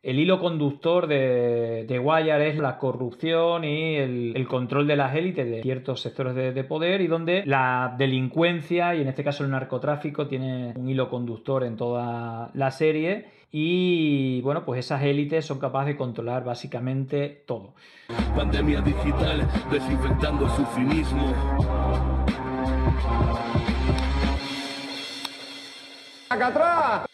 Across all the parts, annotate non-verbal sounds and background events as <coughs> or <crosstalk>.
El hilo conductor de, de Wire es la corrupción y el, control de las élites de ciertos sectores de, poder y donde la delincuencia y en este caso el narcotráfico tiene un hilo conductor en toda la serie y bueno pues esas élites son capaces de controlar básicamente todo. Pandemia digital desinfectando su cinismo. ¡Acá es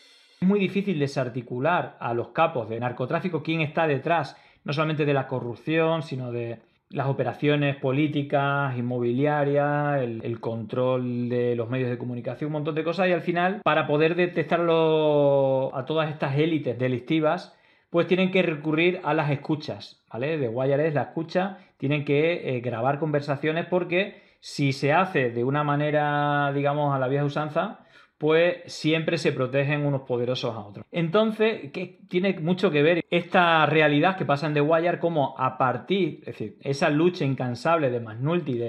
muy difícil desarticular a los capos de narcotráfico quién está detrás, no solamente de la corrupción, sino de las operaciones políticas, inmobiliarias, el, control de los medios de comunicación, un montón de cosas. Y al final, para poder detectarlo a todas estas élites delictivas, pues tienen que recurrir a las escuchas, ¿vale? De Wireless, la escucha, tienen que eh, grabar conversaciones porque si se hace de una manera, digamos, a la vieja usanza, pues siempre se protegen unos poderosos a otros. Entonces, que tiene mucho que ver esta realidad que pasa en The Wire, como a partir, es decir, esa lucha incansable de McNulty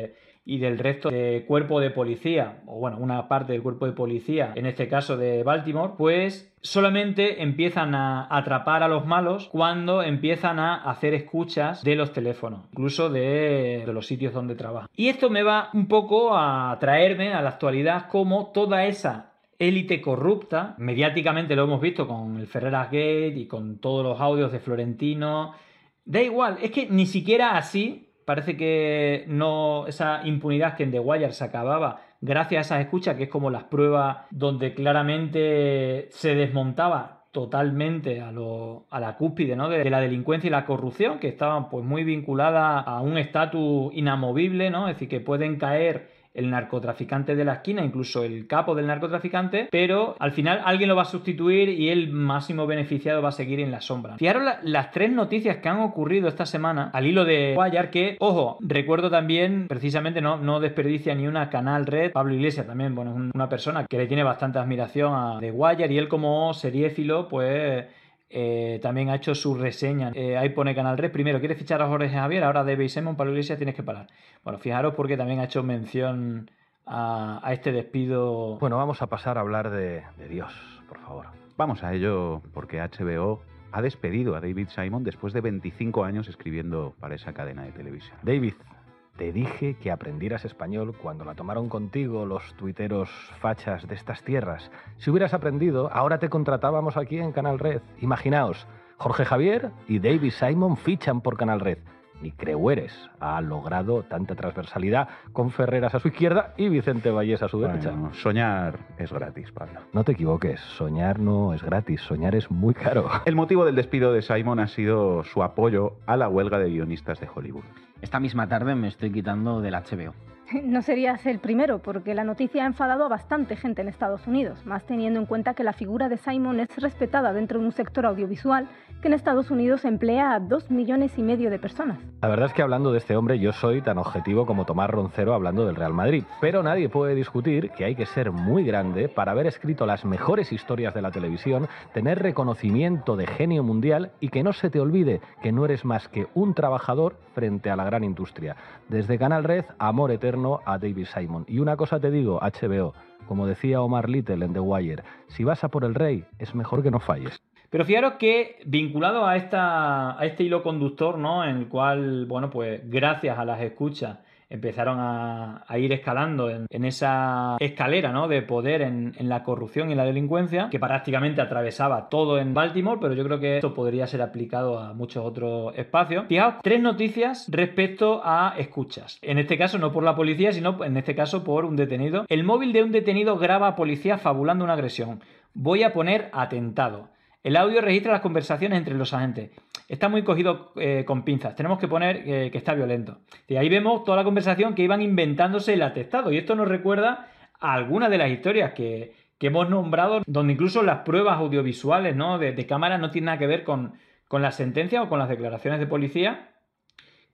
y del resto del cuerpo de policía, o bueno, una parte del cuerpo de policía, en este caso de Baltimore, pues solamente empiezan a atrapar a los malos cuando empiezan a hacer escuchas de los teléfonos, incluso de, de los sitios donde trabajan. Y esto me va un poco a traerme a la actualidad como toda esa élite corrupta. Mediáticamente lo hemos visto con el Ferreras Gate y con todos los audios de Florentino. Da igual, es que ni siquiera así parece que no esa impunidad que en The Wire se acababa gracias a esas escuchas, que es como las pruebas donde claramente se desmontaba totalmente a, lo, a la cúspide ¿no? de, de, la delincuencia y la corrupción, que estaban pues muy vinculadas a un estatus inamovible, ¿no? es decir, que pueden caer el narcotraficante de la esquina, incluso el capo del narcotraficante, pero al final alguien lo va a sustituir y el máximo beneficiado va a seguir en la sombra. Fijaros las tres noticias que han ocurrido esta semana al hilo de Guayar, que, ojo, recuerdo también, precisamente no, no desperdicia ni una canal red. Pablo Iglesias también, bueno, es una persona que le tiene bastante admiración a The Guayar y él como seriéfilo, pues eh, también ha hecho su reseña. Eh, ahí pone Canal Red. Primero, ¿quieres fichar a Jorge Javier? Ahora de Simon, Pablo Iglesias, tienes que parar. Bueno, fijaros porque también ha hecho mención a, este despido. Bueno, vamos a pasar a hablar de, de Dios, por favor. Vamos a ello porque HBO ha despedido a David Simon después de 25 años escribiendo para esa cadena de televisión. David, te dije que aprendieras español cuando la tomaron contigo los tuiteros fachas de estas tierras. Si hubieras aprendido, ahora te contratábamos aquí en Canal Red. Imaginaos, Jorge Javier y David Simon fichan por Canal Red ni Creueres ha logrado tanta transversalidad con Ferreras a su izquierda y Vicente Vallés a su derecha. soñar es gratis, Pablo. No te equivoques, soñar no es gratis, soñar es muy caro. <laughs> El motivo del despido de Simon ha sido su apoyo a la huelga de guionistas de Hollywood. Esta misma tarde me estoy quitando del HBO. <laughs> No serías el primero, porque la noticia ha enfadado a bastante gente en Estados Unidos, más teniendo en cuenta que la figura de Simon es respetada dentro de un sector audiovisual en Estados Unidos emplea a dos millones y medio de personas. La verdad es que hablando de este hombre yo soy tan objetivo como Tomás Roncero hablando del Real Madrid, pero nadie puede discutir que hay que ser muy grande para haber escrito las mejores historias de la televisión, tener reconocimiento de genio mundial y que no se te olvide que no eres más que un trabajador frente a la gran industria. Desde Canal Red, amor eterno a David Simon. Y una cosa te digo, HBO, como decía Omar Little en The Wire, si vas a por el rey, es mejor que no falles. Pero fijaros que vinculado a, esta, a este hilo conductor, ¿no? En el cual, bueno, pues gracias a las escuchas empezaron a, ir escalando en, esa escalera ¿no? de poder en, la corrupción y la delincuencia, que prácticamente atravesaba todo en Baltimore, pero yo creo que esto podría ser aplicado a muchos otros espacios. Fijaos, tres noticias respecto a escuchas. En este caso no por la policía, sino en este caso por un detenido. El móvil de un detenido graba a policía fabulando una agresión. Voy a poner atentado. El audio registra las conversaciones entre los agentes. Está muy cogido eh, con pinzas. Tenemos que poner eh, que está violento. Y ahí vemos toda la conversación que iban inventándose el atestado. Y esto nos recuerda a algunas de las historias que, hemos nombrado, donde incluso las pruebas audiovisuales ¿no? de, cámara no tienen nada que ver con, con la sentencia o con las declaraciones de policía,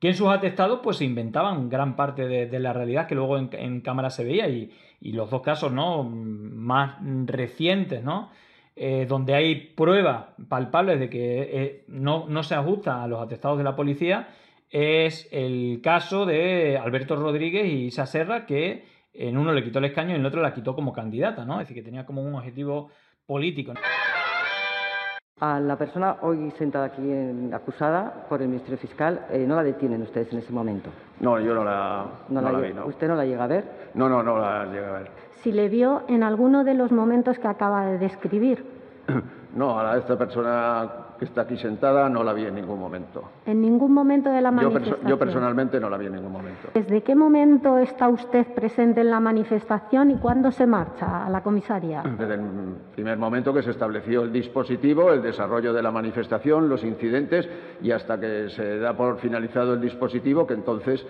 que en sus atestados pues se inventaban gran parte de, la realidad que luego en, cámara se veía y, los dos casos ¿no? más recientes, ¿no? Eh, donde hay pruebas palpables de que eh, no, no, se ajusta a los atestados de la policía, es el caso de Alberto Rodríguez y Isa que en uno le quitó el escaño y en el otro la quitó como candidata, ¿no? Es decir, que tenía como un objetivo político. A la persona hoy sentada aquí acusada por el Ministerio Fiscal, eh, ¿no la detienen ustedes en ese momento? No, yo no la, no la, vi. ¿Usted no la llega a ver? No, no, no la llega a ver. Si le vio en alguno de los momentos que acaba de describir. <coughs> No, a esta persona que está aquí sentada no la vi en ningún momento. ¿En ningún momento de la manifestación? Yo, personalmente no la vi en ningún momento. ¿Desde qué momento está usted presente en la manifestación y cuándo se marcha a la comisaría? Desde el primer momento que se estableció el dispositivo, el desarrollo de la manifestación, los incidentes y hasta que se da por finalizado el dispositivo, que entonces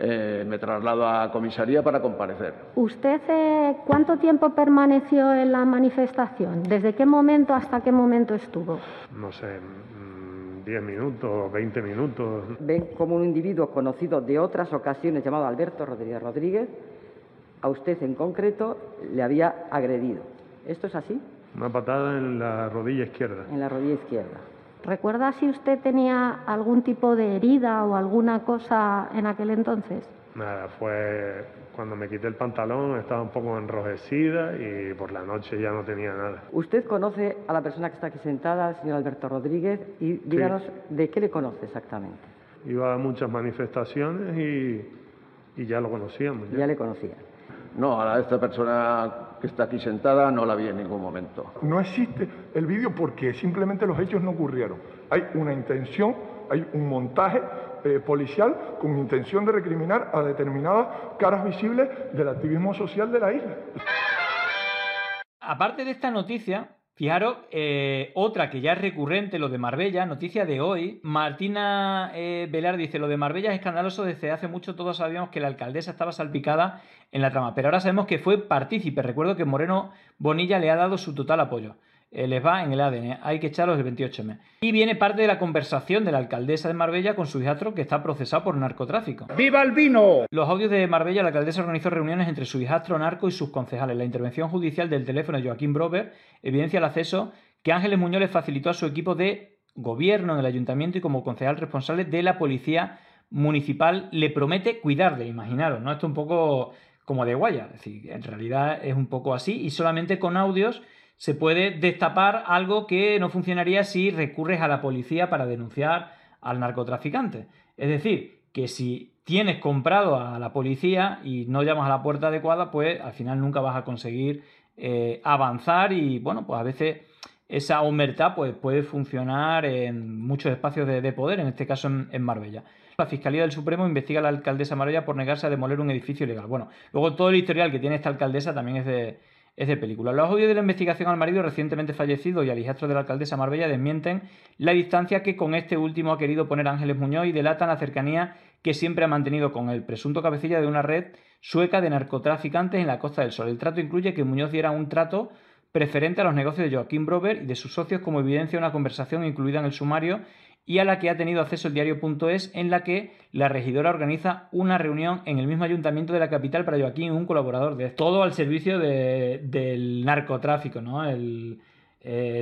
eh, me traslado a comisaría para comparecer. ¿Usted eh, cuánto tiempo permaneció en la manifestación? ¿Desde qué momento hasta qué momento estuvo? No sé, 10 mm, minutos, 20 minutos. Ven como un individuo conocido de otras ocasiones llamado Alberto Rodríguez Rodríguez, a usted en concreto le había agredido. ¿Esto es así? Una patada en la rodilla izquierda. En la rodilla izquierda. ¿Recuerda si usted tenía algún tipo de herida o alguna cosa en aquel entonces? Nada, fue cuando me quité el pantalón, estaba un poco enrojecida y por la noche ya no tenía nada. ¿Usted conoce a la persona que está aquí sentada, el señor Alberto Rodríguez? Y díganos de qué le conoce exactamente. Iba a muchas manifestaciones y, ya lo conocíamos. Ya, ya le conocía. No, a esta persona que está aquí sentada no la vi en ningún momento. No existe el vídeo porque simplemente los hechos no ocurrieron. Hay una intención, hay un montaje eh, policial con intención de recriminar a determinadas caras visibles del activismo social de la isla. Aparte de esta noticia, Fijaros, eh, otra que ya es recurrente, lo de Marbella, noticia de hoy. Martina eh, Velar dice, lo de Marbella es escandaloso, desde hace mucho todos sabíamos que la alcaldesa estaba salpicada en la trama, pero ahora sabemos que fue partícipe. Recuerdo que Moreno Bonilla le ha dado su total apoyo. Eh, les va en el ADN, hay que echarlos el 28M. Y viene parte de la conversación de la alcaldesa de Marbella con su hijastro que está procesado por narcotráfico. ¡Viva el vino! Los audios de Marbella, la alcaldesa organizó reuniones entre su hijastro narco y sus concejales. La intervención judicial del teléfono de Joaquín Brover evidencia el acceso que Ángeles Muñoz le facilitó a su equipo de gobierno en el ayuntamiento y como concejal responsable de la policía municipal le promete cuidarle, imaginaros, ¿no? Esto un poco como de guaya, es decir, en realidad es un poco así y solamente con audios se puede destapar algo que no funcionaría si recurres a la policía para denunciar al narcotraficante. Es decir, que si tienes comprado a la policía y no llamas a la puerta adecuada, pues al final nunca vas a conseguir eh, avanzar y bueno, pues a veces esa humertad pues, puede funcionar en muchos espacios de, poder, en este caso en, Marbella. La Fiscalía del Supremo investiga a la alcaldesa Marbella por negarse a demoler un edificio ilegal. Bueno, luego todo el historial que tiene esta alcaldesa también es de, es de película. Los audios de la investigación al marido recientemente fallecido y al hijastro de la alcaldesa Marbella desmienten la distancia que con este último ha querido poner Ángeles Muñoz y delatan la cercanía que siempre ha mantenido con el presunto cabecilla de una red sueca de narcotraficantes en la Costa del Sol. El trato incluye que Muñoz diera un trato preferente a los negocios de Joaquín Brover y de sus socios como evidencia una conversación incluida en el sumario y a la que ha tenido acceso el diario.es, en la que la regidora organiza una reunión en el mismo ayuntamiento de la capital para Joaquín, un colaborador de todo al servicio del narcotráfico, ¿no? El,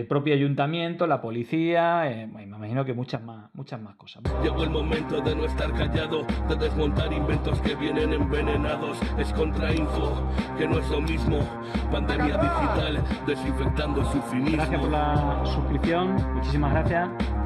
propio ayuntamiento, la policía, eh, me imagino que muchas más, muchas más cosas. Llegó el momento de no estar callado, de desmontar inventos que vienen envenenados. Es contrainfo, que no es lo mismo. Pandemia digital, desinfectando su finismo. Gracias por la suscripción, muchísimas gracias.